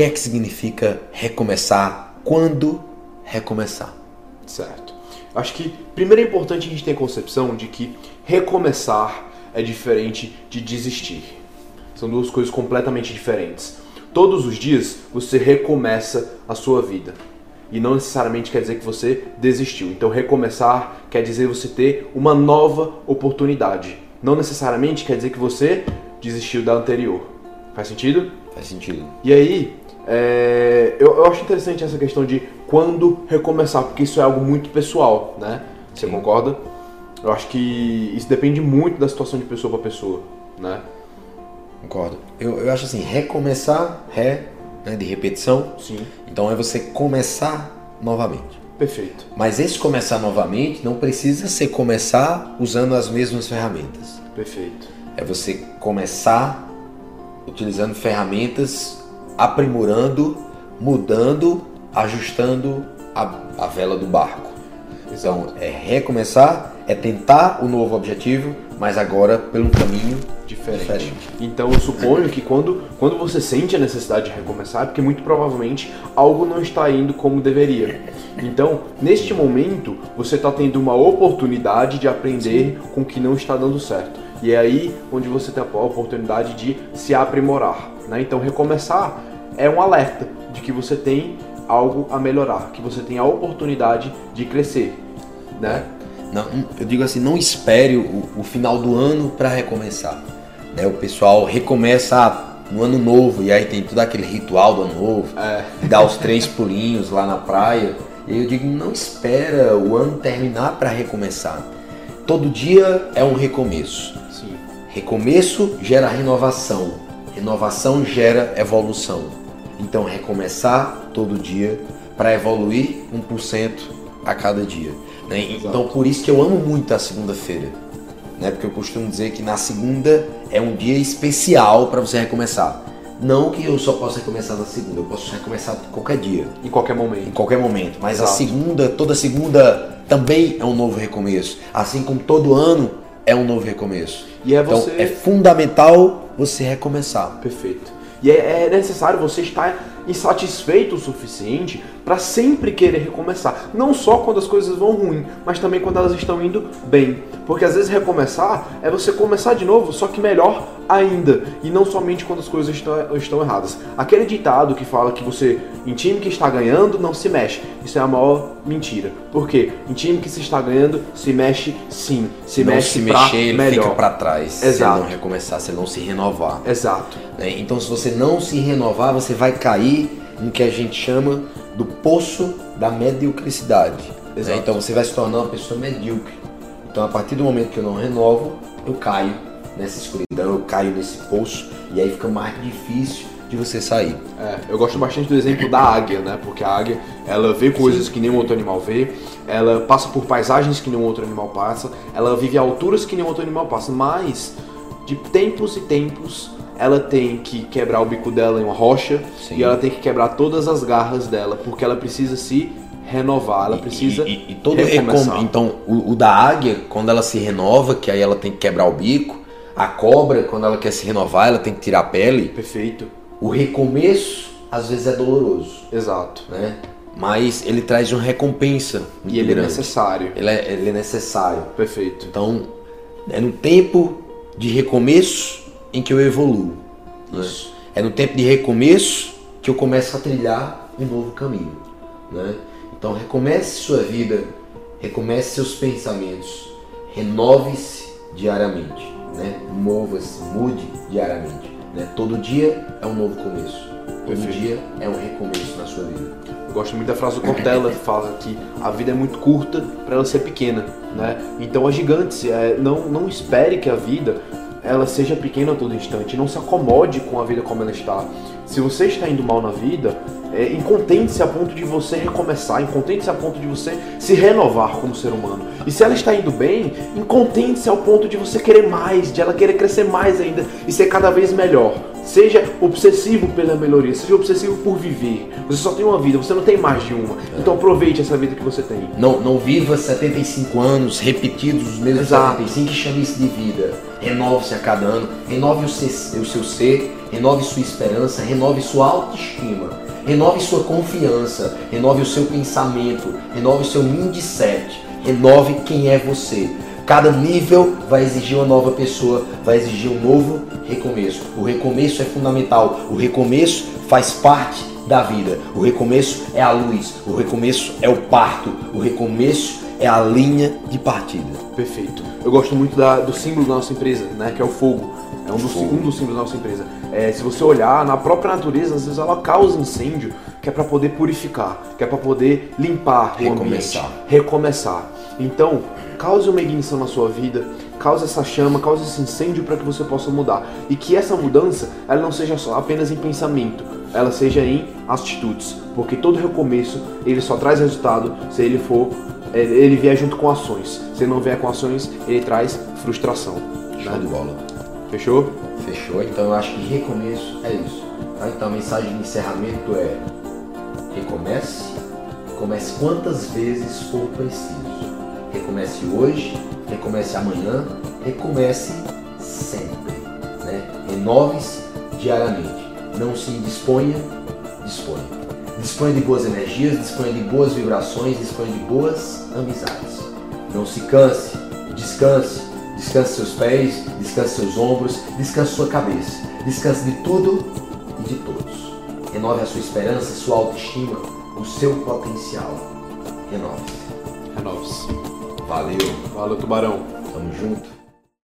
que é que significa recomeçar? Quando recomeçar? Certo. Acho que primeiro é importante a gente ter a concepção de que recomeçar é diferente de desistir. São duas coisas completamente diferentes. Todos os dias você recomeça a sua vida. E não necessariamente quer dizer que você desistiu. Então, recomeçar quer dizer você ter uma nova oportunidade. Não necessariamente quer dizer que você desistiu da anterior. Faz sentido? Faz sentido. E aí, é, eu, eu, acho interessante essa questão de quando recomeçar, porque isso é algo muito pessoal, né? Você Sim. concorda? Eu acho que isso depende muito da situação de pessoa para pessoa, né? Concordo. Eu, eu acho assim, recomeçar, ré, né, de repetição. Sim. Então é você começar novamente. Perfeito. Mas esse começar novamente não precisa ser começar usando as mesmas ferramentas. Perfeito. É você começar utilizando ferramentas, aprimorando, mudando, ajustando a, a vela do barco. Então é recomeçar, é tentar o novo objetivo, mas agora pelo um caminho diferente. diferente. Então eu suponho que quando, quando você sente a necessidade de recomeçar, é porque muito provavelmente algo não está indo como deveria. Então, neste momento, você está tendo uma oportunidade de aprender Sim. com o que não está dando certo. E é aí onde você tem a oportunidade de se aprimorar. Né? Então, recomeçar é um alerta de que você tem algo a melhorar, que você tem a oportunidade de crescer. Né? Não, eu digo assim, não espere o, o final do ano para recomeçar. Né? O pessoal recomeça no ano novo e aí tem todo aquele ritual do ano novo, é. dá os três pulinhos lá na praia. E eu digo, não espera o ano terminar para recomeçar. Todo dia é um recomeço. Sim. Recomeço gera renovação. Renovação gera evolução. Então recomeçar todo dia para evoluir 1% a cada dia. Né? Então por isso que eu amo muito a segunda-feira. Né? Porque eu costumo dizer que na segunda é um dia especial para você recomeçar. Não que eu só possa recomeçar na segunda, eu posso recomeçar qualquer dia. Em qualquer momento. Em qualquer momento. Mas Exato. a segunda, toda segunda também é um novo recomeço. Assim como todo ano é um novo recomeço. E é você... Então é fundamental você recomeçar. Perfeito. E é, é necessário você estar insatisfeito o suficiente para sempre querer recomeçar. Não só quando as coisas vão ruim, mas também quando elas estão indo bem. Porque às vezes recomeçar é você começar de novo, só que melhor ainda. E não somente quando as coisas estão, estão erradas. Aquele ditado que fala que você, em time que está ganhando, não se mexe. Isso é a maior mentira. Por quê? Em time que se está ganhando, se mexe sim. Se não mexe se mexer, ele melhor. fica para trás. Exato. Se não recomeçar, se não se renovar. Exato. Né? Então se você não se renovar, você vai cair no que a gente chama do poço da mediocridade. Né? Então você vai se tornar uma pessoa medíocre. Então a partir do momento que eu não renovo, eu caio nessa escuridão, eu caio nesse poço e aí fica mais difícil de você sair. É, eu gosto bastante do exemplo da águia, né? Porque a águia, ela vê coisas Sim. que nenhum outro animal vê, ela passa por paisagens que nenhum outro animal passa, ela vive a alturas que nenhum outro animal passa, mas de tempos e tempos ela tem que quebrar o bico dela em uma rocha Sim. e ela tem que quebrar todas as garras dela, porque ela precisa se renovar, ela precisa e, e, e todo recomeçar. Então, o, o, da águia, quando ela se renova, que aí ela tem que quebrar o bico, a cobra, quando ela quer se renovar, ela tem que tirar a pele. Perfeito. O recomeço, às vezes, é doloroso. Exato. Né? Mas ele traz uma recompensa. E ele é grande. é necessário. Ele é, ele é necessário. Perfeito. Então, é no tempo de recomeço em que eu evoluo. Né? É no tempo de recomeço que eu começo a trilhar um novo caminho. Né? Então recomece sua vida, recomece seus pensamentos, renove-se diariamente, né? mova-se, mude diariamente. Né? Todo dia é um novo começo. Todo Perfeito. dia é um recomeço na sua vida. Eu gosto muito da frase do Cortella, que fala que a vida é muito curta para ela ser pequena, né? Então a gigantes, é, não, não espere que a vida ela seja pequena a todo instante. Não se acomode com a vida como ela está. Se você está indo mal na vida, é, incontente-se a ponto de você recomeçar, incontente-se a ponto de você se renovar como ser humano. E se ela está indo bem, incontente-se ao ponto de você querer mais, de ela querer crescer mais ainda e ser cada vez melhor. Seja obsessivo pela melhoria, seja obsessivo por viver. Você só tem uma vida, você não tem mais de uma. Então aproveite essa vida que você tem. Não, não viva 75 anos repetidos, os mesmos Exato. 75 e chame isso de vida. Renove-se a cada ano, renove o seu, o seu ser, renove sua esperança, renove sua autoestima, renove sua confiança, renove o seu pensamento, renove o seu mindset, renove quem é você. Cada nível vai exigir uma nova pessoa, vai exigir um novo recomeço. O recomeço é fundamental, o recomeço faz parte da vida. O recomeço é a luz, o recomeço é o parto, o recomeço é a linha de partida. Perfeito. Eu gosto muito da- do símbolo da nossa empresa, né? Que é o fogo. É um dos, um dos símbolos da nossa empresa. É, se você olhar na própria natureza, às vezes ela causa incêndio, que é para poder purificar, que é para poder limpar o Recomeçar. ambiente, recomeçar. Então, cause uma ignição na sua vida, cause essa chama, cause esse incêndio para que você possa mudar e que essa mudança ela não seja só apenas em pensamento, ela seja em atitudes, porque todo recomeço ele só traz resultado se ele for é, ele vier junto com ações. Se ele não vier com ações, ele traz frustração. Show né? de bola. Fechou? Fechou? Então eu acho que recomeço é isso. tá? Então a mensagem de encerramento é recomece, comece quantas vezes for preciso. Recomece hoje, recomece amanhã, recomece sempre. Né? Renove-se diariamente. Não se indisponha, disponha. Disponha de boas energias, disponha de boas vibrações, disponha de boas amizades. Não se canse, descanse. Descanse seus pés, descanse seus ombros, descanse sua cabeça. Descanse de tudo e de todos. Renove a sua esperança, sua autoestima, o seu potencial. Renove-se. Renove-se. Valeu, Valeu, tubarão. tamo junto.